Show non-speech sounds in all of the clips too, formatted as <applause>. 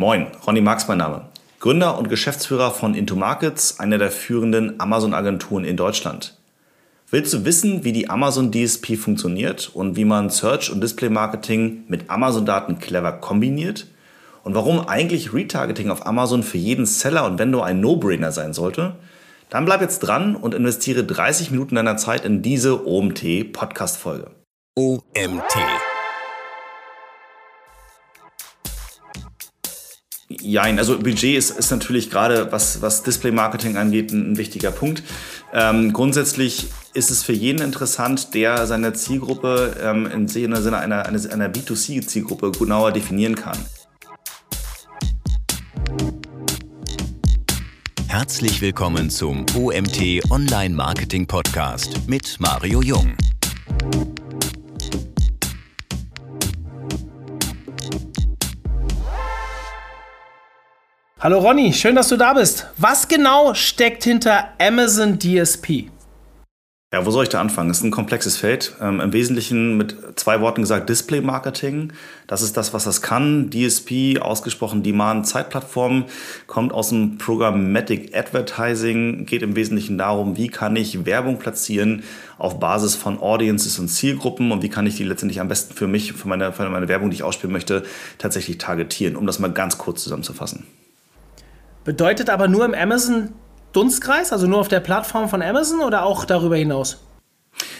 Moin, Ronny Marx mein Name. Gründer und Geschäftsführer von Into Markets, einer der führenden Amazon-Agenturen in Deutschland. Willst du wissen, wie die Amazon DSP funktioniert und wie man Search- und Display-Marketing mit Amazon-Daten clever kombiniert? Und warum eigentlich Retargeting auf Amazon für jeden Seller und Vendor ein No-Brainer sein sollte? Dann bleib jetzt dran und investiere 30 Minuten deiner Zeit in diese OMT-Podcast-Folge. OMT Jein, also Budget ist, ist natürlich gerade, was, was Display-Marketing angeht, ein, ein wichtiger Punkt. Ähm, grundsätzlich ist es für jeden interessant, der seine Zielgruppe ähm, im Sinne einer, einer, einer B2C-Zielgruppe genauer definieren kann. Herzlich willkommen zum OMT Online Marketing Podcast mit Mario Jung. Hallo Ronny, schön, dass du da bist. Was genau steckt hinter Amazon DSP? Ja, wo soll ich da anfangen? Es ist ein komplexes Feld. Ähm, Im Wesentlichen mit zwei Worten gesagt Display Marketing. Das ist das, was das kann. DSP, ausgesprochen Demand Zeitplattform, kommt aus dem Programmatic Advertising, geht im Wesentlichen darum, wie kann ich Werbung platzieren auf Basis von Audiences und Zielgruppen und wie kann ich die letztendlich am besten für mich, für meine, für meine Werbung, die ich ausspielen möchte, tatsächlich targetieren, um das mal ganz kurz zusammenzufassen. Bedeutet aber nur im Amazon Dunstkreis, also nur auf der Plattform von Amazon oder auch darüber hinaus?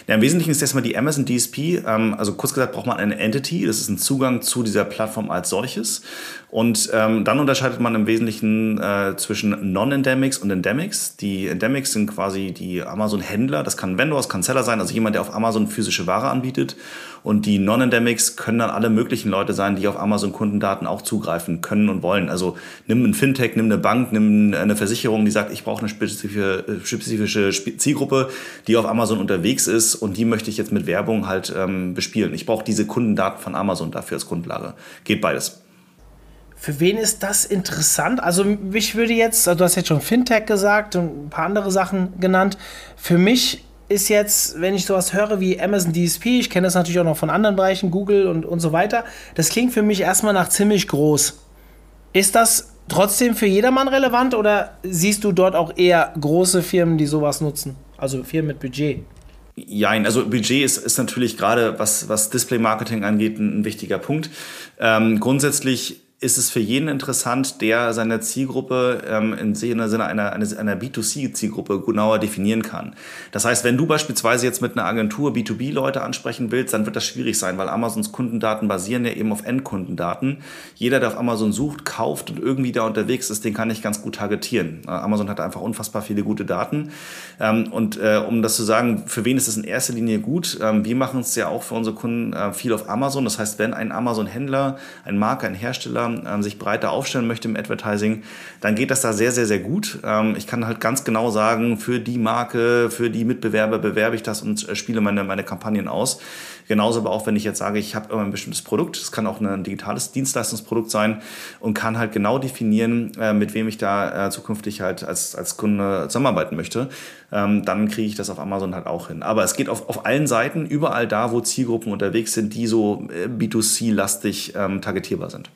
Ja, Im Wesentlichen ist erstmal die Amazon DSP, ähm, also kurz gesagt braucht man eine Entity, das ist ein Zugang zu dieser Plattform als solches. Und ähm, dann unterscheidet man im Wesentlichen äh, zwischen Non-Endemics und Endemics. Die Endemics sind quasi die Amazon-Händler, das kann Vendor, das kann Seller sein, also jemand, der auf Amazon physische Ware anbietet. Und die Non-Endemics können dann alle möglichen Leute sein, die auf Amazon Kundendaten auch zugreifen können und wollen. Also nimm ein Fintech, nimm eine Bank, nimm eine Versicherung, die sagt, ich brauche eine spezifische, spezifische Zielgruppe, die auf Amazon unterwegs ist und die möchte ich jetzt mit Werbung halt ähm, bespielen. Ich brauche diese Kundendaten von Amazon dafür als Grundlage. Geht beides. Für wen ist das interessant? Also mich würde jetzt, also du hast jetzt schon Fintech gesagt und ein paar andere Sachen genannt. Für mich ist jetzt, wenn ich sowas höre wie Amazon DSP, ich kenne das natürlich auch noch von anderen Bereichen, Google und, und so weiter, das klingt für mich erstmal nach ziemlich groß. Ist das trotzdem für jedermann relevant oder siehst du dort auch eher große Firmen, die sowas nutzen? Also Firmen mit Budget? Jein, also Budget ist, ist natürlich gerade, was, was Display-Marketing angeht, ein, ein wichtiger Punkt. Ähm, grundsätzlich ist es für jeden interessant, der seine Zielgruppe ähm, im Sinne einer, einer, einer B2C-Zielgruppe genauer definieren kann. Das heißt, wenn du beispielsweise jetzt mit einer Agentur B2B-Leute ansprechen willst, dann wird das schwierig sein, weil Amazons Kundendaten basieren ja eben auf Endkundendaten. Jeder, der auf Amazon sucht, kauft und irgendwie da unterwegs ist, den kann ich ganz gut targetieren. Äh, Amazon hat einfach unfassbar viele gute Daten. Ähm, und äh, um das zu sagen, für wen ist das in erster Linie gut? Ähm, wir machen es ja auch für unsere Kunden äh, viel auf Amazon. Das heißt, wenn ein Amazon-Händler, ein Marke, ein Hersteller ähm, sich breiter aufstellen möchte im Advertising, dann geht das da sehr, sehr, sehr gut. Ähm, ich kann halt ganz genau sagen, für die Marke, für die Mitbewerber bewerbe ich das und äh, spiele meine, meine Kampagnen aus. Genauso aber auch, wenn ich jetzt sage, ich habe ein bestimmtes Produkt, es kann auch ein digitales Dienstleistungsprodukt sein und kann halt genau definieren, äh, mit wem ich da äh, zukünftig halt als, als Kunde zusammenarbeiten möchte, ähm, dann kriege ich das auf Amazon halt auch hin. Aber es geht auf, auf allen Seiten, überall da, wo Zielgruppen unterwegs sind, die so B2C-lastig ähm, targetierbar sind.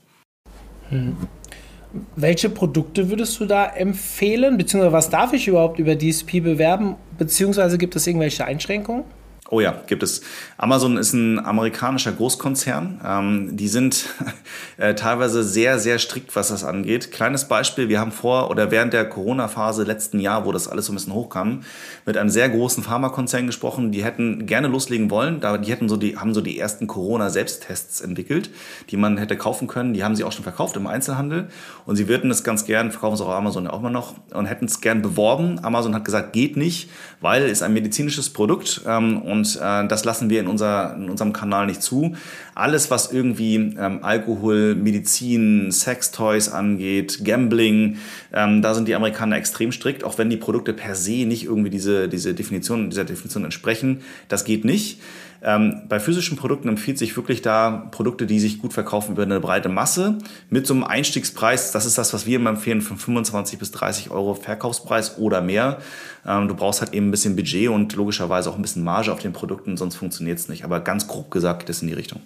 Welche Produkte würdest du da empfehlen? Beziehungsweise was darf ich überhaupt über DSP bewerben? Beziehungsweise gibt es irgendwelche Einschränkungen? Oh ja, gibt es. Amazon ist ein amerikanischer Großkonzern. Ähm, die sind <laughs> äh, teilweise sehr, sehr strikt, was das angeht. Kleines Beispiel, wir haben vor oder während der Corona-Phase letzten Jahr, wo das alles so ein bisschen hochkam, mit einem sehr großen Pharmakonzern gesprochen. Die hätten gerne loslegen wollen. Da, die hätten so die, haben so die ersten Corona-Selbsttests entwickelt, die man hätte kaufen können. Die haben sie auch schon verkauft im Einzelhandel. Und sie würden es ganz gern, verkaufen es auch Amazon auch immer noch, und hätten es gern beworben. Amazon hat gesagt, geht nicht, weil es ein medizinisches Produkt ähm, und und äh, das lassen wir in, unser, in unserem Kanal nicht zu. Alles, was irgendwie ähm, Alkohol, Medizin, Sextoys angeht, Gambling, ähm, da sind die Amerikaner extrem strikt, auch wenn die Produkte per se nicht irgendwie diese, diese Definition, dieser Definition entsprechen. Das geht nicht. Ähm, bei physischen Produkten empfiehlt sich wirklich da Produkte, die sich gut verkaufen über eine breite Masse mit so einem Einstiegspreis. Das ist das, was wir immer empfehlen, von 25 bis 30 Euro Verkaufspreis oder mehr. Ähm, du brauchst halt eben ein bisschen Budget und logischerweise auch ein bisschen Marge auf den Produkten, sonst funktioniert es nicht. Aber ganz grob gesagt geht es in die Richtung.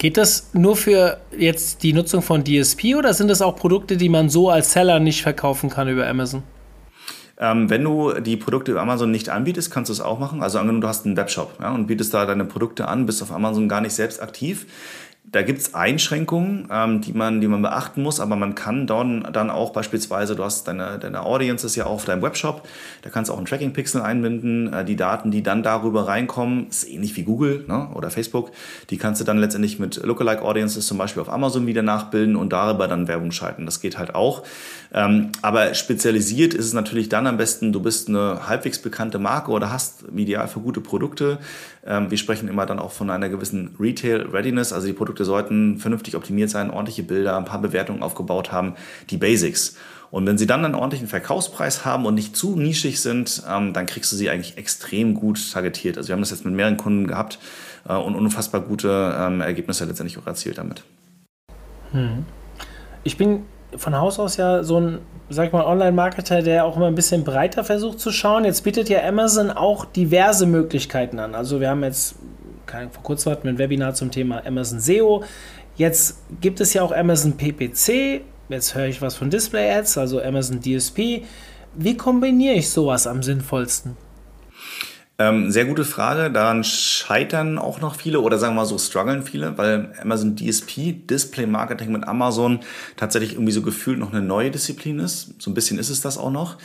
Geht das nur für jetzt die Nutzung von DSP oder sind das auch Produkte, die man so als Seller nicht verkaufen kann über Amazon? Ähm, wenn du die Produkte über Amazon nicht anbietest, kannst du es auch machen. Also angenommen, du hast einen Webshop ja, und bietest da deine Produkte an, bist auf Amazon gar nicht selbst aktiv, da gibt es Einschränkungen, ähm, die, man, die man beachten muss, aber man kann dann, dann auch beispielsweise, du hast deine, deine Audience ist ja auch auf deinem Webshop, da kannst du auch einen Tracking-Pixel einbinden. Äh, die Daten, die dann darüber reinkommen, ist ähnlich wie Google ne, oder Facebook, die kannst du dann letztendlich mit Lookalike Audiences zum Beispiel auf Amazon wieder nachbilden und darüber dann Werbung schalten. Das geht halt auch. Ähm, aber spezialisiert ist es natürlich dann am besten, du bist eine halbwegs bekannte Marke oder hast Ideal für gute Produkte. Ähm, wir sprechen immer dann auch von einer gewissen Retail Readiness, also die Produkte sollten vernünftig optimiert sein, ordentliche Bilder, ein paar Bewertungen aufgebaut haben, die Basics. Und wenn sie dann einen ordentlichen Verkaufspreis haben und nicht zu nischig sind, ähm, dann kriegst du sie eigentlich extrem gut targetiert. Also wir haben das jetzt mit mehreren Kunden gehabt äh, und unfassbar gute ähm, Ergebnisse letztendlich auch erzielt damit. Hm. Ich bin von Haus aus ja so ein, sag mal, Online-Marketer, der auch immer ein bisschen breiter versucht zu schauen. Jetzt bietet ja Amazon auch diverse Möglichkeiten an. Also wir haben jetzt vor kurzem hatten wir ein Webinar zum Thema Amazon SEO. Jetzt gibt es ja auch Amazon PPC. Jetzt höre ich was von Display Ads, also Amazon DSP. Wie kombiniere ich sowas am sinnvollsten? Ähm, sehr gute Frage. Daran scheitern auch noch viele oder sagen wir mal so strugglen viele, weil Amazon DSP, Display Marketing mit Amazon, tatsächlich irgendwie so gefühlt noch eine neue Disziplin ist. So ein bisschen ist es das auch noch.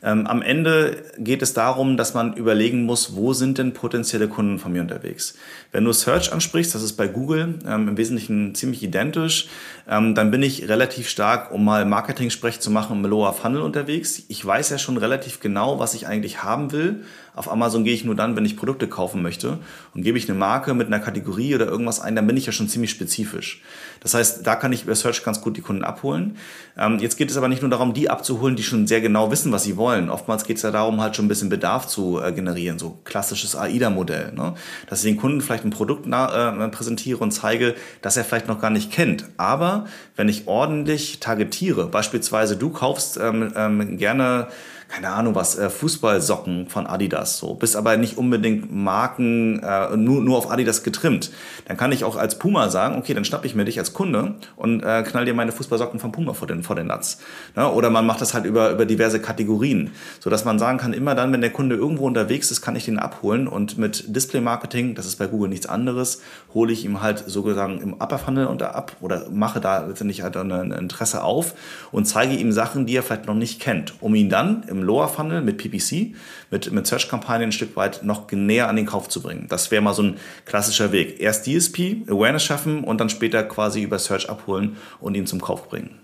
Ähm, am Ende geht es darum, dass man überlegen muss, wo sind denn potenzielle Kunden von mir unterwegs. Wenn du Search ansprichst, das ist bei Google ähm, im Wesentlichen ziemlich identisch, ähm, dann bin ich relativ stark, um mal Marketing-Sprech zu machen, im Lower Funnel unterwegs. Ich weiß ja schon relativ genau, was ich eigentlich haben will auf Amazon gehe ich nur dann, wenn ich Produkte kaufen möchte. Und gebe ich eine Marke mit einer Kategorie oder irgendwas ein, dann bin ich ja schon ziemlich spezifisch. Das heißt, da kann ich über Search ganz gut die Kunden abholen. Ähm, jetzt geht es aber nicht nur darum, die abzuholen, die schon sehr genau wissen, was sie wollen. Oftmals geht es ja darum, halt schon ein bisschen Bedarf zu äh, generieren, so klassisches AIDA-Modell. Ne? Dass ich den Kunden vielleicht ein Produkt äh, präsentiere und zeige, dass er vielleicht noch gar nicht kennt. Aber wenn ich ordentlich targetiere, beispielsweise du kaufst ähm, ähm, gerne keine Ahnung was, äh, Fußballsocken von Adidas, so, bist aber nicht unbedingt Marken äh, nur, nur auf Adidas getrimmt. Dann kann ich auch als Puma sagen, okay, dann schnapp ich mir dich als Kunde und äh, knall dir meine Fußballsocken von Puma vor den, vor den Latz. Ne? Oder man macht das halt über, über diverse Kategorien, so dass man sagen kann, immer dann, wenn der Kunde irgendwo unterwegs ist, kann ich den abholen und mit Display Marketing, das ist bei Google nichts anderes, hole ich ihm halt sozusagen im Upper Funnel unter ab oder mache da letztendlich halt ein Interesse auf und zeige ihm Sachen, die er vielleicht noch nicht kennt, um ihn dann im Lower Funnel mit PPC, mit, mit Search-Kampagnen ein Stück weit noch näher an den Kauf zu bringen. Das wäre mal so ein klassischer Weg. Erst DSP, Awareness schaffen und dann später quasi über Search abholen und ihn zum Kauf bringen.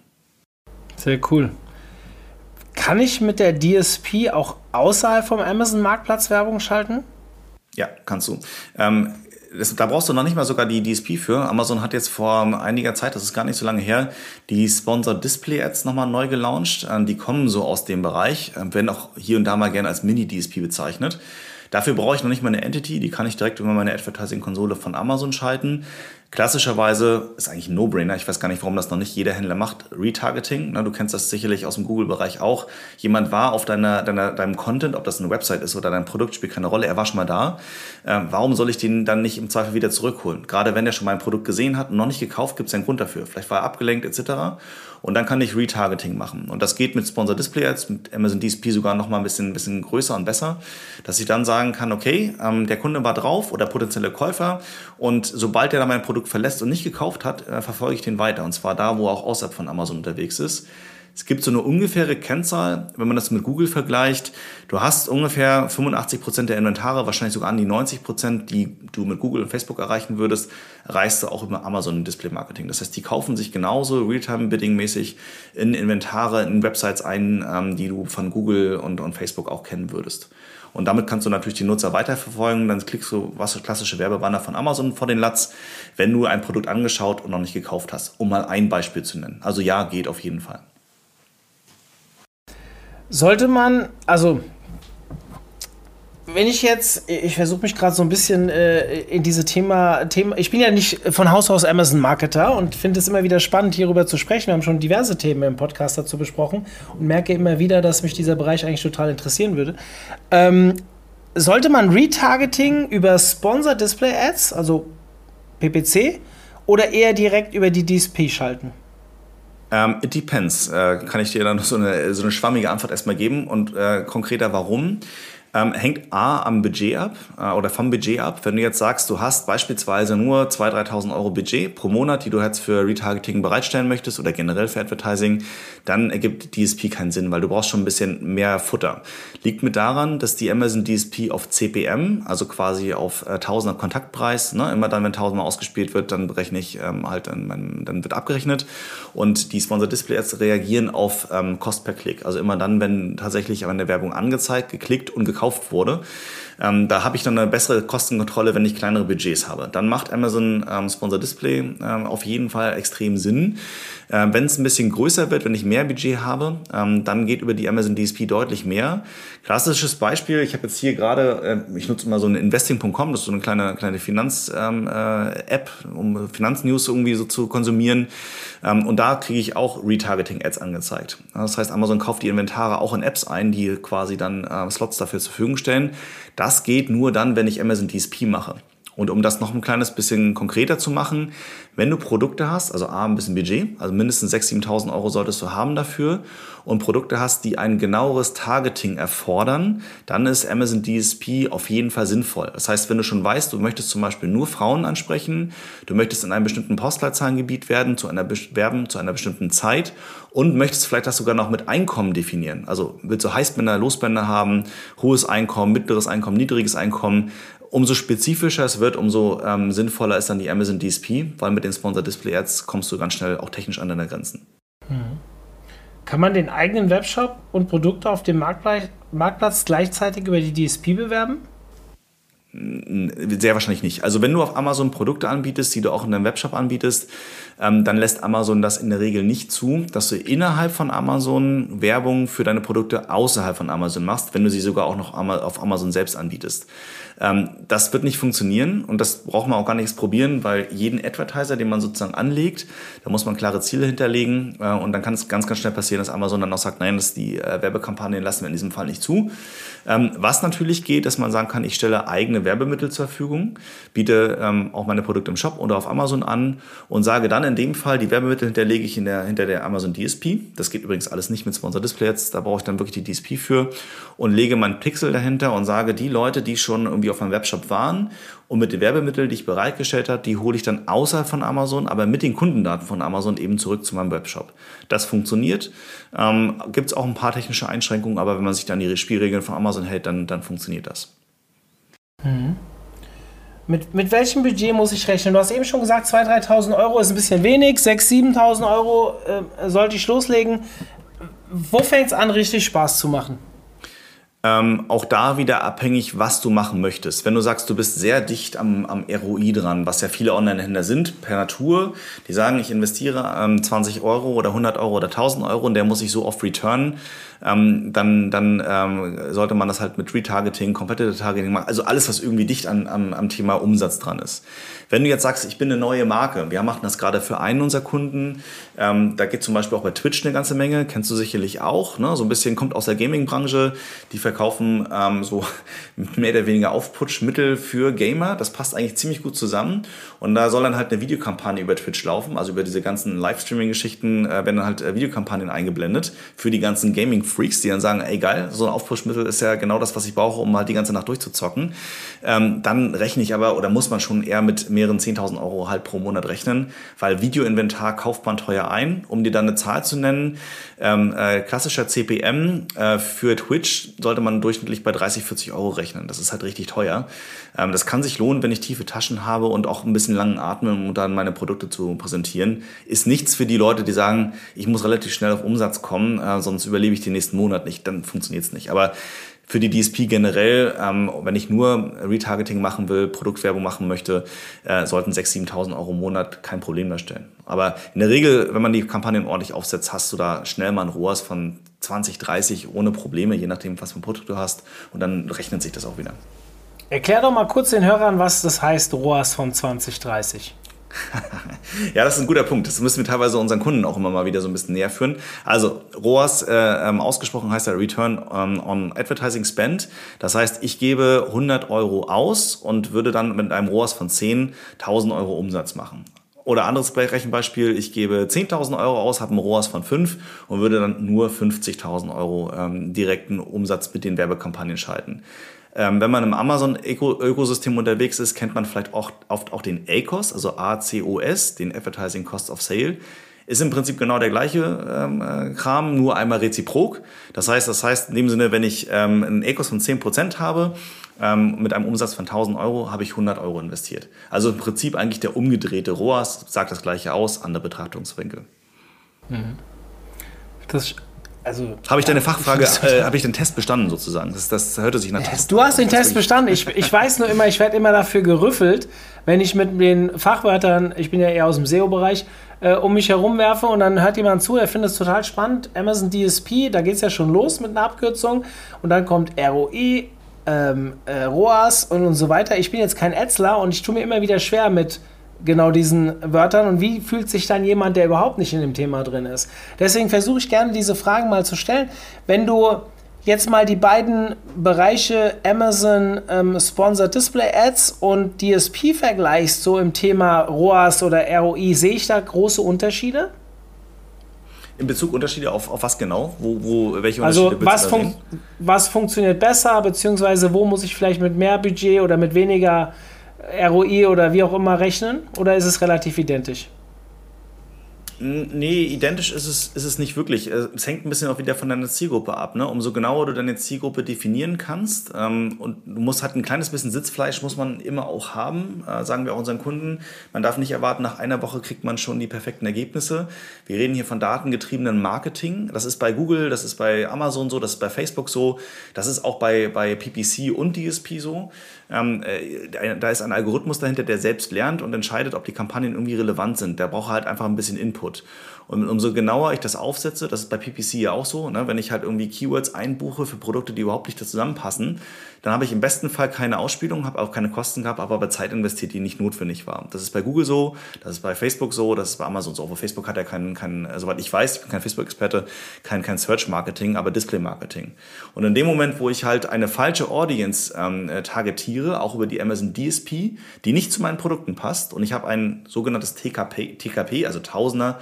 Sehr cool. Kann ich mit der DSP auch außerhalb vom Amazon-Marktplatz Werbung schalten? Ja, kannst du. Ähm, das, da brauchst du noch nicht mal sogar die DSP für. Amazon hat jetzt vor einiger Zeit, das ist gar nicht so lange her, die Sponsored Display Ads nochmal neu gelauncht. Ähm, die kommen so aus dem Bereich, ähm, werden auch hier und da mal gerne als Mini-DSP bezeichnet. Dafür brauche ich noch nicht mal eine Entity, die kann ich direkt über meine Advertising-Konsole von Amazon schalten. Klassischerweise ist eigentlich ein No-Brainer. Ich weiß gar nicht, warum das noch nicht jeder Händler macht. Retargeting. Du kennst das sicherlich aus dem Google-Bereich auch. Jemand war auf deiner, deiner, deinem Content, ob das eine Website ist oder dein Produkt, spielt keine Rolle. Er war schon mal da. Ähm, warum soll ich den dann nicht im Zweifel wieder zurückholen? Gerade wenn er schon mein Produkt gesehen hat und noch nicht gekauft, gibt es einen Grund dafür. Vielleicht war er abgelenkt etc. Und dann kann ich Retargeting machen. Und das geht mit Sponsor Display Ads, mit Amazon DSP sogar noch mal ein bisschen, ein bisschen größer und besser, dass ich dann sagen kann, okay, ähm, der Kunde war drauf oder potenzielle Käufer und sobald er dann mein Produkt verlässt und nicht gekauft hat, äh, verfolge ich den weiter. Und zwar da, wo er auch außerhalb von Amazon unterwegs ist. Es gibt so eine ungefähre Kennzahl, wenn man das mit Google vergleicht. Du hast ungefähr 85 Prozent der Inventare, wahrscheinlich sogar an die 90 Prozent, die du mit Google und Facebook erreichen würdest, erreichst du auch über Amazon Display Marketing. Das heißt, die kaufen sich genauso Realtime-Bidding-mäßig in Inventare, in Websites ein, ähm, die du von Google und, und Facebook auch kennen würdest. Und damit kannst du natürlich die Nutzer weiterverfolgen. Dann klickst du was klassische Werbebanner von Amazon vor den Latz, wenn du ein Produkt angeschaut und noch nicht gekauft hast, um mal ein Beispiel zu nennen. Also ja, geht auf jeden Fall. Sollte man, also wenn ich jetzt, ich versuche mich gerade so ein bisschen äh, in diese Thema, Thema, ich bin ja nicht von Haus aus Amazon-Marketer und finde es immer wieder spannend, hierüber zu sprechen. Wir haben schon diverse Themen im Podcast dazu besprochen und merke immer wieder, dass mich dieser Bereich eigentlich total interessieren würde. Ähm, sollte man Retargeting über Sponsor Display Ads, also PPC, oder eher direkt über die DSP schalten? Um, ähm, it depends. Äh, kann ich dir dann so eine, so eine schwammige Antwort erstmal geben und äh, konkreter warum? Ähm, hängt A am Budget ab äh, oder vom Budget ab. Wenn du jetzt sagst, du hast beispielsweise nur 2.000, 3.000 Euro Budget pro Monat, die du jetzt für Retargeting bereitstellen möchtest oder generell für Advertising, dann ergibt DSP keinen Sinn, weil du brauchst schon ein bisschen mehr Futter. Liegt mit daran, dass die Amazon DSP auf CPM, also quasi auf äh, Tausender Kontaktpreis, ne, immer dann, wenn tausendmal ausgespielt wird, dann berechne ich ähm, halt, dann, dann wird abgerechnet und die Sponsor Display Ads reagieren auf ähm, Cost per Klick. Also immer dann, wenn tatsächlich an der Werbung angezeigt, geklickt und gekauft gekauft wurde. Ähm, da habe ich dann eine bessere Kostenkontrolle, wenn ich kleinere Budgets habe. Dann macht Amazon ähm, Sponsor Display ähm, auf jeden Fall extrem Sinn. Ähm, wenn es ein bisschen größer wird, wenn ich mehr Budget habe, ähm, dann geht über die Amazon DSP deutlich mehr. Klassisches Beispiel, ich habe jetzt hier gerade, äh, ich nutze mal so ein Investing.com, das ist so eine kleine, kleine Finanz-App, ähm, äh, um Finanznews irgendwie so zu konsumieren. Ähm, und da kriege ich auch Retargeting-Ads angezeigt. Das heißt, Amazon kauft die Inventare auch in Apps ein, die quasi dann äh, Slots dafür zur Verfügung stellen. Das geht nur dann, wenn ich Amazon DSP mache. Und um das noch ein kleines bisschen konkreter zu machen, wenn du Produkte hast, also A, ein bisschen Budget, also mindestens 6.000, 7.000 Euro solltest du haben dafür und Produkte hast, die ein genaueres Targeting erfordern, dann ist Amazon DSP auf jeden Fall sinnvoll. Das heißt, wenn du schon weißt, du möchtest zum Beispiel nur Frauen ansprechen, du möchtest in einem bestimmten Postleitzahlengebiet werden, zu einer, werben, zu einer bestimmten Zeit und möchtest vielleicht das sogar noch mit Einkommen definieren. Also willst du Heißbänder, Losbänder haben, hohes Einkommen, mittleres Einkommen, niedriges Einkommen, umso spezifischer es wird, umso ähm, sinnvoller ist dann die Amazon DSP, weil mit den Sponsor Display Ads kommst du ganz schnell auch technisch an deine Grenzen. Mhm. Kann man den eigenen Webshop und Produkte auf dem Marktplatz gleichzeitig über die DSP bewerben? Sehr wahrscheinlich nicht. Also wenn du auf Amazon Produkte anbietest, die du auch in deinem Webshop anbietest, ähm, dann lässt Amazon das in der Regel nicht zu, dass du innerhalb von Amazon Werbung für deine Produkte außerhalb von Amazon machst, wenn du sie sogar auch noch auf Amazon selbst anbietest. Ähm, das wird nicht funktionieren und das braucht man auch gar nichts probieren, weil jeden Advertiser, den man sozusagen anlegt, da muss man klare Ziele hinterlegen äh, und dann kann es ganz, ganz schnell passieren, dass Amazon dann auch sagt, nein, das die äh, Werbekampagnen lassen wir in diesem Fall nicht zu. Ähm, was natürlich geht, dass man sagen kann, ich stelle eigene Werbemittel zur Verfügung, biete ähm, auch meine Produkte im Shop oder auf Amazon an und sage dann in dem Fall, die Werbemittel hinterlege ich der, hinter der Amazon DSP. Das geht übrigens alles nicht mit Sponsor Display jetzt, da brauche ich dann wirklich die DSP für und lege meinen Pixel dahinter und sage, die Leute, die schon irgendwie auf meinem Webshop waren und mit den Werbemitteln, die ich bereitgestellt habe, die hole ich dann außerhalb von Amazon, aber mit den Kundendaten von Amazon eben zurück zu meinem Webshop. Das funktioniert. Ähm, Gibt es auch ein paar technische Einschränkungen, aber wenn man sich dann die Spielregeln von Amazon hält, dann, dann funktioniert das. Mhm. Mit, mit welchem Budget muss ich rechnen? Du hast eben schon gesagt, 2.000, 3.000 Euro ist ein bisschen wenig, 6.000, 7.000 Euro äh, sollte ich loslegen. Wo fängt es an, richtig Spaß zu machen? Ähm, auch da wieder abhängig, was du machen möchtest. Wenn du sagst, du bist sehr dicht am, am ROI dran, was ja viele Online-Händler sind, per Natur, die sagen, ich investiere ähm, 20 Euro oder 100 Euro oder 1000 Euro und der muss ich so oft returnen, ähm, dann, dann ähm, sollte man das halt mit Retargeting, Competitive Targeting machen, also alles, was irgendwie dicht an, am, am Thema Umsatz dran ist. Wenn du jetzt sagst, ich bin eine neue Marke, wir machen das gerade für einen unserer Kunden, ähm, da geht zum Beispiel auch bei Twitch eine ganze Menge, kennst du sicherlich auch, ne? so ein bisschen kommt aus der Gaming-Branche, die verkaufen ähm, so <laughs> mehr oder weniger Aufputschmittel für Gamer, das passt eigentlich ziemlich gut zusammen. Und da soll dann halt eine Videokampagne über Twitch laufen, also über diese ganzen Livestreaming-Geschichten äh, werden dann halt äh, Videokampagnen eingeblendet für die ganzen Gaming-Freaks, die dann sagen, ey geil, so ein Aufputschmittel ist ja genau das, was ich brauche, um halt die ganze Nacht durchzuzocken. Ähm, dann rechne ich aber oder muss man schon eher mit mehr mehreren 10.000 Euro halt pro Monat rechnen, weil Videoinventar kauft man teuer ein. Um dir dann eine Zahl zu nennen, ähm, äh, klassischer CPM äh, für Twitch sollte man durchschnittlich bei 30, 40 Euro rechnen. Das ist halt richtig teuer. Ähm, das kann sich lohnen, wenn ich tiefe Taschen habe und auch ein bisschen langen Atmen, um dann meine Produkte zu präsentieren. Ist nichts für die Leute, die sagen, ich muss relativ schnell auf Umsatz kommen, äh, sonst überlebe ich den nächsten Monat nicht. Dann funktioniert es nicht. Aber für die DSP generell, ähm, wenn ich nur Retargeting machen will, Produktwerbung machen möchte, äh, sollten 6.000, 7.000 Euro im Monat kein Problem darstellen. Aber in der Regel, wenn man die Kampagnen ordentlich aufsetzt, hast du da schnell mal ein ROAS von 20, 30 ohne Probleme, je nachdem, was für ein Produkt du hast. Und dann rechnet sich das auch wieder. Erklär doch mal kurz den Hörern, was das heißt, ROAS von 20, 30. ja, das ist ein guter Punkt. Das müssen wir teilweise unseren Kunden auch immer mal wieder so ein bisschen näher führen. Also ROAS äh, ähm, ausgesprochen heißt ja Return on, on Advertising Spend. Das heißt, ich gebe 100 Euro aus und würde dann mit einem ROAS von 10 1000 Euro Umsatz machen. Oder anderes Rechenbeispiel, ich gebe 10.000 Euro aus, habe ein ROAS von 5 und würde dann nur 50.000 Euro ähm, direkten Umsatz mit den Werbekampagnen schalten. Ähm, wenn man im Amazon-Ökosystem unterwegs ist, kennt man vielleicht oft, oft auch den ACOS, also ACOS, den Advertising Cost of Sale. Ist im Prinzip genau der gleiche ähm, äh, Kram, nur einmal reziprok. Das heißt, das heißt in dem Sinne, wenn ich ähm, einen ACOS von 10% habe, ähm, mit einem Umsatz von 1000 Euro, habe ich 100 Euro investiert. Also im Prinzip eigentlich der umgedrehte ROAS, sagt das gleiche aus, andere Betrachtungswinkel. Mhm. Das also, habe ich deine Fachfrage, <laughs> äh, habe ich den Test bestanden sozusagen? Das, das hörte sich nach Test. Du hast den Test bestanden. Ich, ich weiß nur immer, ich werde immer dafür gerüffelt, wenn ich mit den Fachwörtern, ich bin ja eher aus dem SEO-Bereich, äh, um mich herum werfe und dann hört jemand zu, er findet es total spannend. Amazon DSP, da geht es ja schon los mit einer Abkürzung und dann kommt ROI, ähm, äh, ROAS und, und so weiter. Ich bin jetzt kein Ätzler und ich tue mir immer wieder schwer mit genau diesen Wörtern und wie fühlt sich dann jemand, der überhaupt nicht in dem Thema drin ist. Deswegen versuche ich gerne diese Fragen mal zu stellen. Wenn du jetzt mal die beiden Bereiche Amazon ähm, Sponsored Display Ads und DSP vergleichst, so im Thema ROAS oder ROI, sehe ich da große Unterschiede? In Bezug Unterschiede auf, auf was genau? Wo, wo, welche also Unterschiede also was, fun was funktioniert besser, beziehungsweise wo muss ich vielleicht mit mehr Budget oder mit weniger ROI oder wie auch immer rechnen? Oder ist es relativ identisch? Nee, identisch ist es, ist es nicht wirklich. Es hängt ein bisschen auch wieder von deiner Zielgruppe ab. Ne? Umso genauer du deine Zielgruppe definieren kannst ähm, und du musst halt ein kleines bisschen Sitzfleisch muss man immer auch haben, äh, sagen wir auch unseren Kunden. Man darf nicht erwarten, nach einer Woche kriegt man schon die perfekten Ergebnisse. Wir reden hier von datengetriebenen Marketing. Das ist bei Google, das ist bei Amazon so, das ist bei Facebook so, das ist auch bei, bei PPC und DSP so. Ähm, äh, da ist ein Algorithmus dahinter, der selbst lernt und entscheidet, ob die Kampagnen irgendwie relevant sind. Der braucht halt einfach ein bisschen Input. Und umso genauer ich das aufsetze, das ist bei PPC ja auch so, ne, wenn ich halt irgendwie Keywords einbuche für Produkte, die überhaupt nicht zusammenpassen, dann habe ich im besten Fall keine Ausspielung, habe auch keine Kosten gehabt, aber aber Zeit investiert, die nicht notwendig war. Das ist bei Google so, das ist bei Facebook so, das ist bei Amazon so. Aber Facebook hat ja kein, kein soweit ich weiß, ich bin kein Facebook-Experte, kein, kein Search-Marketing, aber Display-Marketing. Und in dem Moment, wo ich halt eine falsche Audience ähm, äh, targetiere, auch über die Amazon DSP, die nicht zu meinen Produkten passt und ich habe ein sogenanntes TKP, TKP also Tausender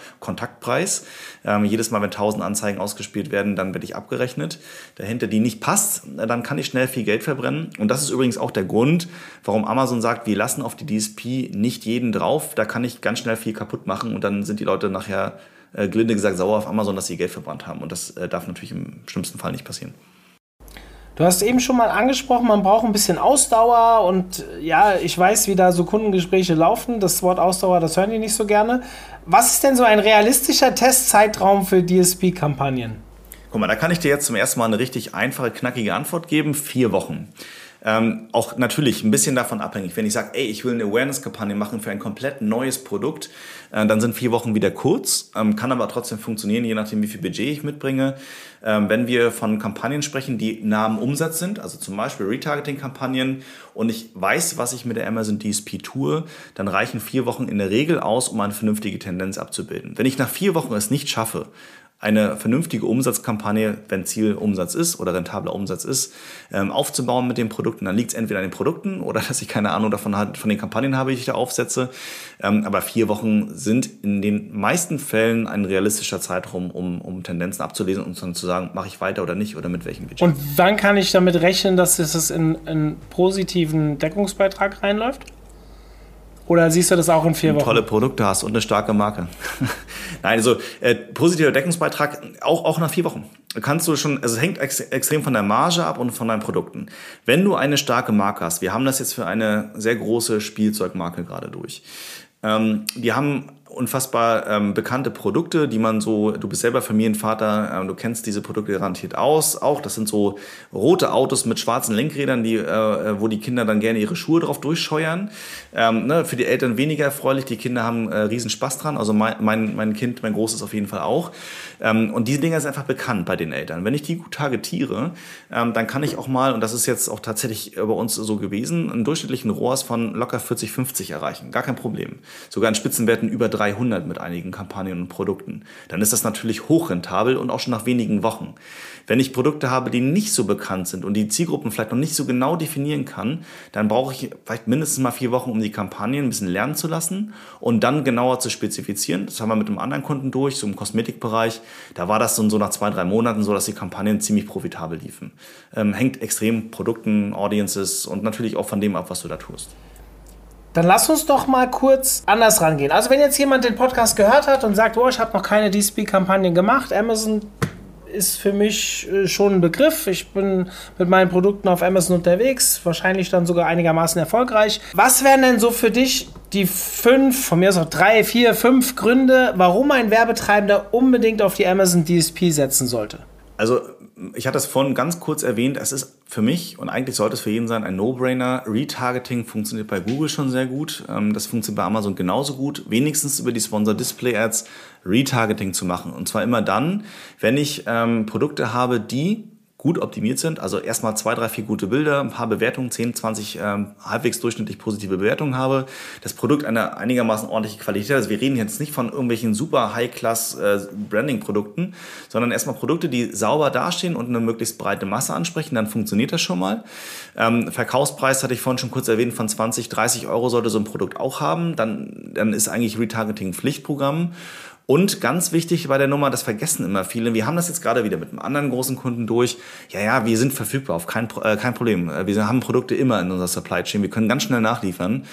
Kontaktpreis. Ähm, jedes Mal, wenn 1000 Anzeigen ausgespielt werden, dann werde ich abgerechnet. Dahinter, die nicht passt, dann kann ich schnell viel Geld verbrennen. Und das ist übrigens auch der Grund, warum Amazon sagt, wir lassen auf die DSP nicht jeden drauf. Da kann ich ganz schnell viel kaputt machen und dann sind die Leute nachher äh, glinde gesagt sauer auf Amazon, dass sie Geld verbrannt haben. Und das äh, darf natürlich im schlimmsten Fall nicht passieren. Du hast eben schon mal angesprochen, man braucht ein bisschen Ausdauer und ja, ich weiß, wie da so Kundengespräche laufen. Das Wort Ausdauer, das hören die nicht so gerne. Was ist denn so ein realistischer Testzeitraum für DSP-Kampagnen? Guck mal, da kann ich dir jetzt zum ersten Mal eine richtig einfache, knackige Antwort geben. Vier Wochen. Ähm, auch natürlich ein bisschen davon abhängig. Wenn ich sage, ey, ich will eine Awareness-Kampagne machen für ein komplett neues Produkt, äh, dann sind vier Wochen wieder kurz, ähm, kann aber trotzdem funktionieren, je nachdem, wie viel Budget ich mitbringe. Ähm, wenn wir von Kampagnen sprechen, die nah am Umsatz sind, also zum Beispiel Retargeting-Kampagnen, und ich weiß, was ich mit der Amazon DSP tue, dann reichen vier Wochen in der Regel aus, um eine vernünftige Tendenz abzubilden. Wenn ich nach vier Wochen es nicht schaffe, eine vernünftige Umsatzkampagne, wenn Ziel Umsatz ist oder rentabler Umsatz ist, ähm, aufzubauen mit den Produkten. Dann liegt es entweder an den Produkten oder <laughs> dass ich keine Ahnung davon von den Kampagnen habe, die ich da aufsetze. Ähm, aber vier Wochen sind in den meisten Fällen ein realistischer Zeitraum, um, um Tendenzen abzulesen und dann zu sagen, mache ich weiter oder nicht oder mit welchem Budget. Und wann kann ich damit rechnen, dass es in einen positiven Deckungsbeitrag reinläuft? Oder siehst du das auch in vier Wochen? Tolle Produkte hast und eine starke Marke. <laughs> Nein, also äh, positiver Deckungsbeitrag auch, auch nach vier Wochen. Kannst du schon, also es hängt ex extrem von der Marge ab und von deinen Produkten. Wenn du eine starke Marke hast, wir haben das jetzt für eine sehr große Spielzeugmarke gerade durch. Ähm, die haben unfassbar ähm, bekannte Produkte, die man so, du bist selber Familienvater, äh, du kennst diese Produkte garantiert aus. Auch das sind so rote Autos mit schwarzen Lenkrädern, die, äh, wo die Kinder dann gerne ihre Schuhe drauf durchscheuern. Ähm, ne, für die Eltern weniger erfreulich, die Kinder haben äh, riesen Spaß dran. Also mein, mein, mein Kind, mein Großes auf jeden Fall auch. Ähm, und diese Dinger sind einfach bekannt bei den Eltern. Wenn ich die gut targetiere, ähm, dann kann ich auch mal, und das ist jetzt auch tatsächlich bei uns so gewesen, einen durchschnittlichen ROAS von locker 40, 50 erreichen. Gar kein Problem. Sogar in Spitzenwerten über 300 mit einigen Kampagnen und Produkten. Dann ist das natürlich hochrentabel und auch schon nach wenigen Wochen. Wenn ich Produkte habe, die nicht so bekannt sind und die Zielgruppen vielleicht noch nicht so genau definieren kann, dann brauche ich vielleicht mindestens mal vier Wochen, um die Kampagnen ein bisschen lernen zu lassen und dann genauer zu spezifizieren. Das haben wir mit einem anderen Kunden durch, so im Kosmetikbereich. Da war das so nach zwei, drei Monaten so, dass die Kampagnen ziemlich profitabel liefen. Ähm, hängt extrem Produkten, Audiences und natürlich auch von dem ab, was du da tust. Dann lass uns doch mal kurz anders rangehen. Also wenn jetzt jemand den Podcast gehört hat und sagt, oh, ich habe noch keine DSP-Kampagnen gemacht, Amazon ist für mich äh, schon ein Begriff. Ich bin mit meinen Produkten auf Amazon unterwegs, wahrscheinlich dann sogar einigermaßen erfolgreich. Was wären denn so für dich die fünf, von mir aus auch drei, vier, fünf Gründe, warum ein Werbetreibender unbedingt auf die Amazon DSP setzen sollte? Also ich hatte es vorhin ganz kurz erwähnt, es ist für mich und eigentlich sollte es für jeden sein ein No-Brainer. Retargeting funktioniert bei Google schon sehr gut. Ähm, das funktioniert bei Amazon genauso gut. Wenigstens über die Sponsor Display Ads Retargeting zu machen. Und zwar immer dann, wenn ich ähm, Produkte habe, die gut optimiert sind. Also erstmal zwei, drei, vier gute Bilder, ein paar Bewertungen, 10, 20 ähm, halbwegs durchschnittlich positive Bewertungen habe. Das Produkt eine einigermaßen ordentliche Qualität. Also wir reden jetzt nicht von irgendwelchen super High-Class äh, Branding-Produkten, sondern erstmal Produkte, die sauber dastehen und eine möglichst breite Masse ansprechen. Dann funktioniert das schon mal. Ähm, Verkaufspreis hatte ich vorhin schon kurz erwähnt, von 20, 30 Euro sollte so ein Produkt auch haben. Dann, dann ist eigentlich Retargeting Pflichtprogramm. Und ganz wichtig bei der Nummer, das vergessen immer viele. Wir haben das jetzt gerade wieder mit einem anderen großen Kunden durch. Ja, ja, wir sind verfügbar, auf kein, äh, kein Problem. Wir haben Produkte immer in unserer Supply Chain. Wir können ganz schnell nachliefern.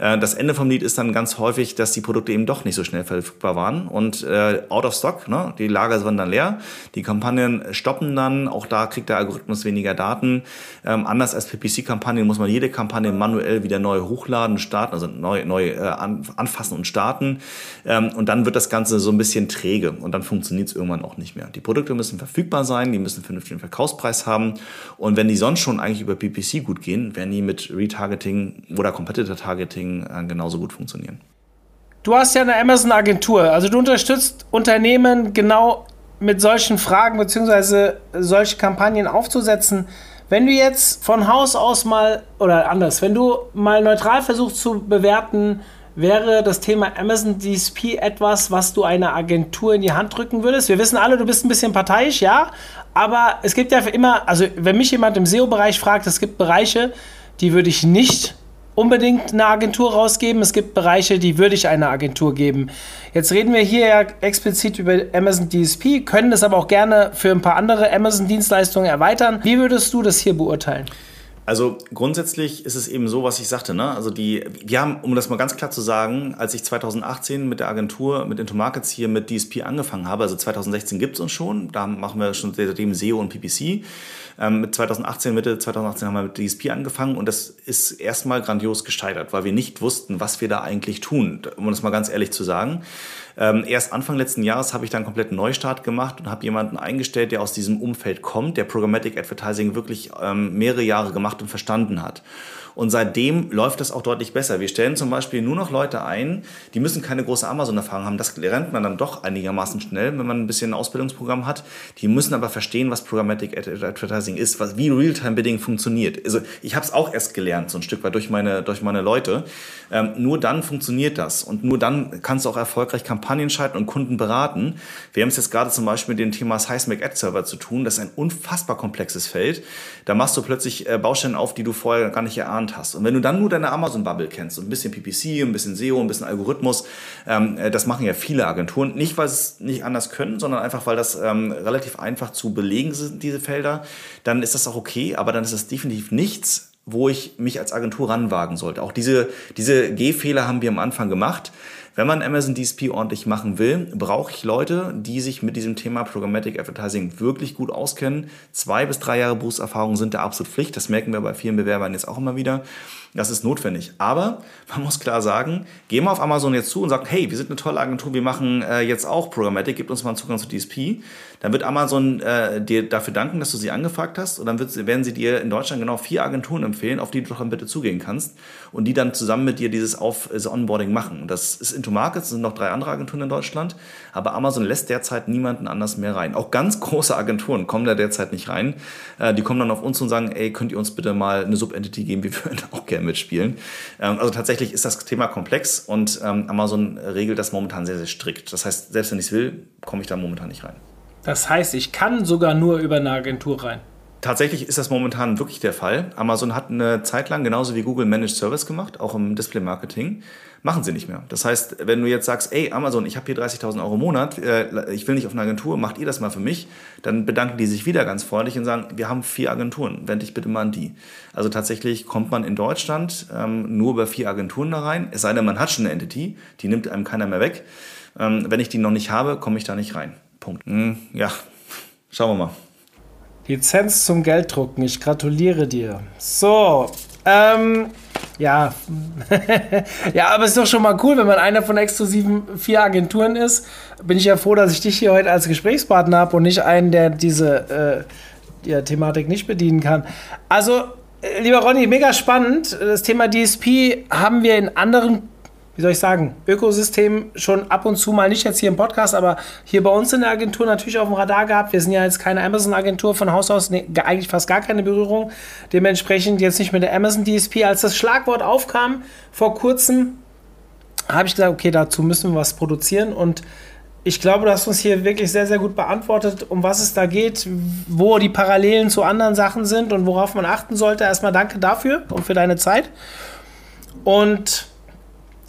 Äh, das Ende vom Lied ist dann ganz häufig, dass die Produkte eben doch nicht so schnell verfügbar waren und äh, out of stock, ne? die Lager sind dann leer, die Kampagnen stoppen dann, auch da kriegt der Algorithmus weniger Daten. Ähm, anders als PPC-Kampagnen muss man jede Kampagne manuell wieder neu hochladen, starten, also neu, neu äh, anfassen und starten ähm, und dann wird das Ganze so ein bisschen träge und dann funktioniert es irgendwann auch nicht mehr. Die Produkte müssen verfügbar sein, die müssen einen vernünftigen Verkaufspreis haben und wenn die sonst schon eigentlich über PPC gut gehen, werden die mit Retargeting oder Competitor Targeting Marketing äh, genauso gut funktionieren. Du hast ja eine Amazon-Agentur, also du unterstützt Unternehmen genau mit solchen Fragen bzw. solche Kampagnen aufzusetzen. Wenn du jetzt von Haus aus mal, oder anders, wenn du mal neutral versuchst zu bewerten, wäre das Thema Amazon DSP etwas, was du einer Agentur in die Hand drücken würdest? Wir wissen alle, du bist ein bisschen parteiisch, ja, aber es gibt ja immer, also wenn mich jemand im SEO-Bereich fragt, es gibt Bereiche, die würde ich nicht unbedingt eine Agentur rausgeben. Es gibt Bereiche, die würde ich einer Agentur geben. Jetzt reden wir hier ja explizit über Amazon DSP, können das aber auch gerne für ein paar andere Amazon-Dienstleistungen erweitern. Wie würdest du das hier beurteilen? Also grundsätzlich ist es eben so, was ich sagte. Ne? Also die, wir haben, um das mal ganz klar zu sagen, als ich 2018 mit der Agentur, mit Into Markets hier mit DSP angefangen habe, also 2016 gibt es uns schon, da machen wir schon seitdem SEO und PPC. Ähm, mit 2018, Mitte 2018 haben wir mit DSP angefangen und das ist erstmal grandios gescheitert, weil wir nicht wussten, was wir da eigentlich tun, um das mal ganz ehrlich zu sagen. Ähm, erst Anfang letzten Jahres habe ich dann einen kompletten Neustart gemacht und habe jemanden eingestellt, der aus diesem Umfeld kommt, der Programmatic Advertising wirklich ähm, mehrere Jahre gemacht und verstanden hat. Und seitdem läuft das auch deutlich besser. Wir stellen zum Beispiel nur noch Leute ein, die müssen keine große Amazon-Erfahrung haben. Das lernt man dann doch einigermaßen schnell, wenn man ein bisschen ein Ausbildungsprogramm hat. Die müssen aber verstehen, was Programmatic Advertising ist, was, wie Realtime-Bidding funktioniert. Also ich habe es auch erst gelernt, so ein Stück weit durch meine, durch meine Leute. Ähm, nur dann funktioniert das und nur dann kannst du auch erfolgreich Kampagnen schalten und Kunden beraten. Wir haben es jetzt gerade zum Beispiel mit dem Thema Seismic Ad Server zu tun. Das ist ein unfassbar komplexes Feld. Da machst du plötzlich äh, Baustellen auf, die du vorher gar nicht erahnt hast. Und wenn du dann nur deine Amazon-Bubble kennst und ein bisschen PPC, ein bisschen SEO, ein bisschen Algorithmus, ähm, äh, das machen ja viele Agenturen. Nicht, weil sie es nicht anders können, sondern einfach, weil das ähm, relativ einfach zu belegen sind, diese Felder. Dann ist das auch okay, aber dann ist das definitiv nichts, wo ich mich als Agentur ranwagen sollte. Auch diese, diese Gehfehler haben wir am Anfang gemacht. Wenn man Amazon DSP ordentlich machen will, brauche ich Leute, die sich mit diesem Thema Programmatic Advertising wirklich gut auskennen. Zwei bis drei Jahre Berufserfahrung sind da absolut Pflicht. Das merken wir bei vielen Bewerbern jetzt auch immer wieder. Das ist notwendig. Aber man muss klar sagen, geh mal auf Amazon jetzt zu und sag, hey, wir sind eine tolle Agentur, wir machen äh, jetzt auch Programmatic, gib uns mal einen Zugang zu DSP. Dann wird Amazon äh, dir dafür danken, dass du sie angefragt hast. Und dann wird, werden sie dir in Deutschland genau vier Agenturen empfehlen, auf die du doch dann bitte zugehen kannst. Und die dann zusammen mit dir dieses auf, also Onboarding machen. Das ist Into Markets, sind noch drei andere Agenturen in Deutschland, aber Amazon lässt derzeit niemanden anders mehr rein. Auch ganz große Agenturen kommen da derzeit nicht rein. Äh, die kommen dann auf uns und sagen, ey, könnt ihr uns bitte mal eine Subentity geben, wir <laughs> würden auch gerne mitspielen. Ähm, also tatsächlich ist das Thema komplex und ähm, Amazon regelt das momentan sehr, sehr strikt. Das heißt, selbst wenn ich es will, komme ich da momentan nicht rein. Das heißt, ich kann sogar nur über eine Agentur rein. Tatsächlich ist das momentan wirklich der Fall. Amazon hat eine Zeit lang genauso wie Google Managed Service gemacht, auch im Display Marketing. Machen sie nicht mehr. Das heißt, wenn du jetzt sagst, ey Amazon, ich habe hier 30.000 Euro im Monat, äh, ich will nicht auf eine Agentur, macht ihr das mal für mich, dann bedanken die sich wieder ganz freundlich und sagen, wir haben vier Agenturen, wende dich bitte mal an die. Also tatsächlich kommt man in Deutschland ähm, nur über vier Agenturen da rein, es sei denn, man hat schon eine Entity, die nimmt einem keiner mehr weg. Ähm, wenn ich die noch nicht habe, komme ich da nicht rein. Punkt. Hm, ja, schauen wir mal. Lizenz zum Gelddrucken. Ich gratuliere dir. So, ähm, ja. <laughs> ja, aber es ist doch schon mal cool, wenn man einer von exklusiven vier Agenturen ist. Bin ich ja froh, dass ich dich hier heute als Gesprächspartner habe und nicht einen, der diese äh, die Thematik nicht bedienen kann. Also, äh, lieber Ronny, mega spannend. Das Thema DSP haben wir in anderen wie soll ich sagen, Ökosystem schon ab und zu mal, nicht jetzt hier im Podcast, aber hier bei uns in der Agentur natürlich auf dem Radar gehabt. Wir sind ja jetzt keine Amazon-Agentur von Haus aus, nee, eigentlich fast gar keine Berührung. Dementsprechend jetzt nicht mit der Amazon DSP. Als das Schlagwort aufkam vor kurzem, habe ich gesagt, okay, dazu müssen wir was produzieren und ich glaube, du hast uns hier wirklich sehr, sehr gut beantwortet, um was es da geht, wo die Parallelen zu anderen Sachen sind und worauf man achten sollte. Erstmal danke dafür und für deine Zeit. Und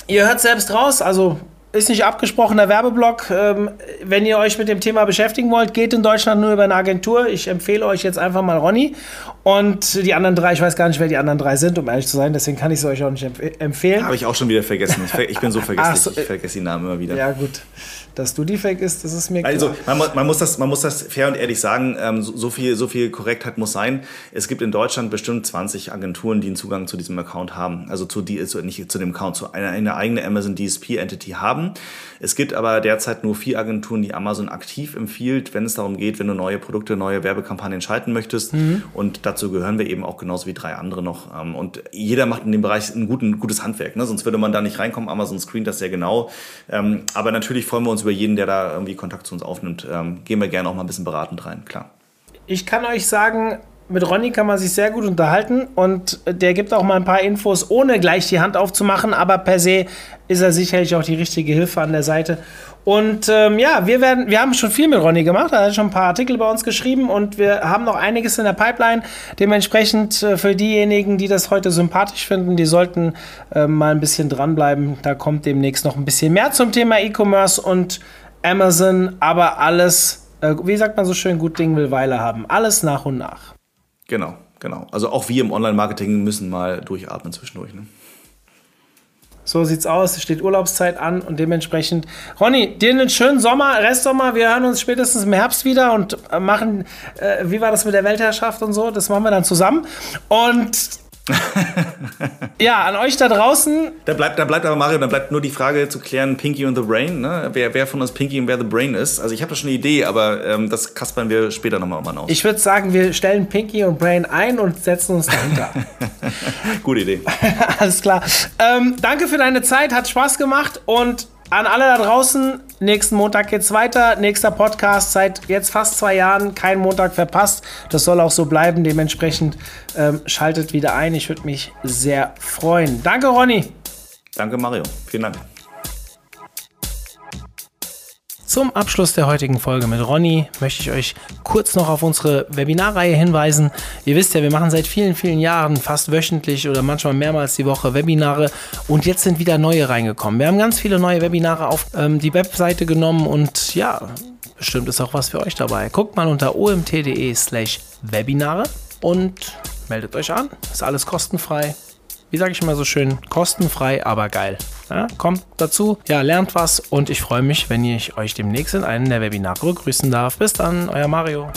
Ihr hört selbst raus, also ist nicht abgesprochener Werbeblock. Ähm, wenn ihr euch mit dem Thema beschäftigen wollt, geht in Deutschland nur über eine Agentur. Ich empfehle euch jetzt einfach mal Ronny. Und die anderen drei, ich weiß gar nicht, wer die anderen drei sind, um ehrlich zu sein, deswegen kann ich es euch auch nicht empf empfehlen. Habe ich auch schon wieder vergessen. Ich, ich bin so vergesslich, so, ich vergesse die Namen immer wieder. Ja, gut. Dass du die fake ist, das ist mir klar. Also, man, man, muss, das, man muss das fair und ehrlich sagen, ähm, so, so, viel, so viel Korrektheit muss sein. Es gibt in Deutschland bestimmt 20 Agenturen, die einen Zugang zu diesem Account haben. Also zu, die, zu, nicht zu dem Account, zu einer, eine eigene Amazon DSP-Entity haben. Es gibt aber derzeit nur vier Agenturen, die Amazon aktiv empfiehlt, wenn es darum geht, wenn du neue Produkte, neue Werbekampagnen schalten möchtest. Mhm. Und dazu gehören wir eben auch genauso wie drei andere noch. Ähm, und jeder macht in dem Bereich ein guten, gutes Handwerk. Ne? Sonst würde man da nicht reinkommen. Amazon screent das sehr genau. Ähm, aber natürlich freuen wir uns über jeden, der da irgendwie Kontakt zu uns aufnimmt. Ähm, gehen wir gerne auch mal ein bisschen beratend rein, klar. Ich kann euch sagen, mit Ronny kann man sich sehr gut unterhalten und der gibt auch mal ein paar Infos, ohne gleich die Hand aufzumachen, aber per se ist er sicherlich auch die richtige Hilfe an der Seite. Und ähm, ja, wir werden, wir haben schon viel mit Ronny gemacht, er hat schon ein paar Artikel bei uns geschrieben und wir haben noch einiges in der Pipeline. Dementsprechend äh, für diejenigen, die das heute sympathisch finden, die sollten äh, mal ein bisschen dranbleiben. Da kommt demnächst noch ein bisschen mehr zum Thema E-Commerce und Amazon, aber alles, äh, wie sagt man so schön, gut Ding will Weile haben. Alles nach und nach. Genau, genau. Also auch wir im Online-Marketing müssen mal durchatmen zwischendurch. Ne? So sieht's aus. Es steht Urlaubszeit an und dementsprechend. Ronny, dir einen schönen Sommer, Restsommer. Wir hören uns spätestens im Herbst wieder und machen, äh, wie war das mit der Weltherrschaft und so? Das machen wir dann zusammen. Und <laughs> ja, an euch da draußen. Da bleibt, da bleibt aber Mario, da bleibt nur die Frage zu klären, Pinky und the Brain, ne? wer, wer von uns Pinky und wer the Brain ist. Also ich habe da schon eine Idee, aber ähm, das kaspern wir später nochmal aus. Ich würde sagen, wir stellen Pinky und Brain ein und setzen uns dahinter. <laughs> Gute Idee. <laughs> Alles klar. Ähm, danke für deine Zeit, hat Spaß gemacht und an alle da draußen, nächsten Montag geht's weiter. Nächster Podcast seit jetzt fast zwei Jahren, kein Montag verpasst. Das soll auch so bleiben. Dementsprechend ähm, schaltet wieder ein. Ich würde mich sehr freuen. Danke, Ronny. Danke, Mario. Vielen Dank. Zum Abschluss der heutigen Folge mit Ronny möchte ich euch kurz noch auf unsere Webinarreihe hinweisen. Ihr wisst ja, wir machen seit vielen, vielen Jahren fast wöchentlich oder manchmal mehrmals die Woche Webinare und jetzt sind wieder neue reingekommen. Wir haben ganz viele neue Webinare auf ähm, die Webseite genommen und ja, bestimmt ist auch was für euch dabei. Guckt mal unter omt.de slash Webinare und meldet euch an. Ist alles kostenfrei wie sage ich immer so schön, kostenfrei, aber geil. Ja, kommt dazu, ja, lernt was und ich freue mich, wenn ich euch demnächst in einem der Webinare begrüßen darf. Bis dann, euer Mario.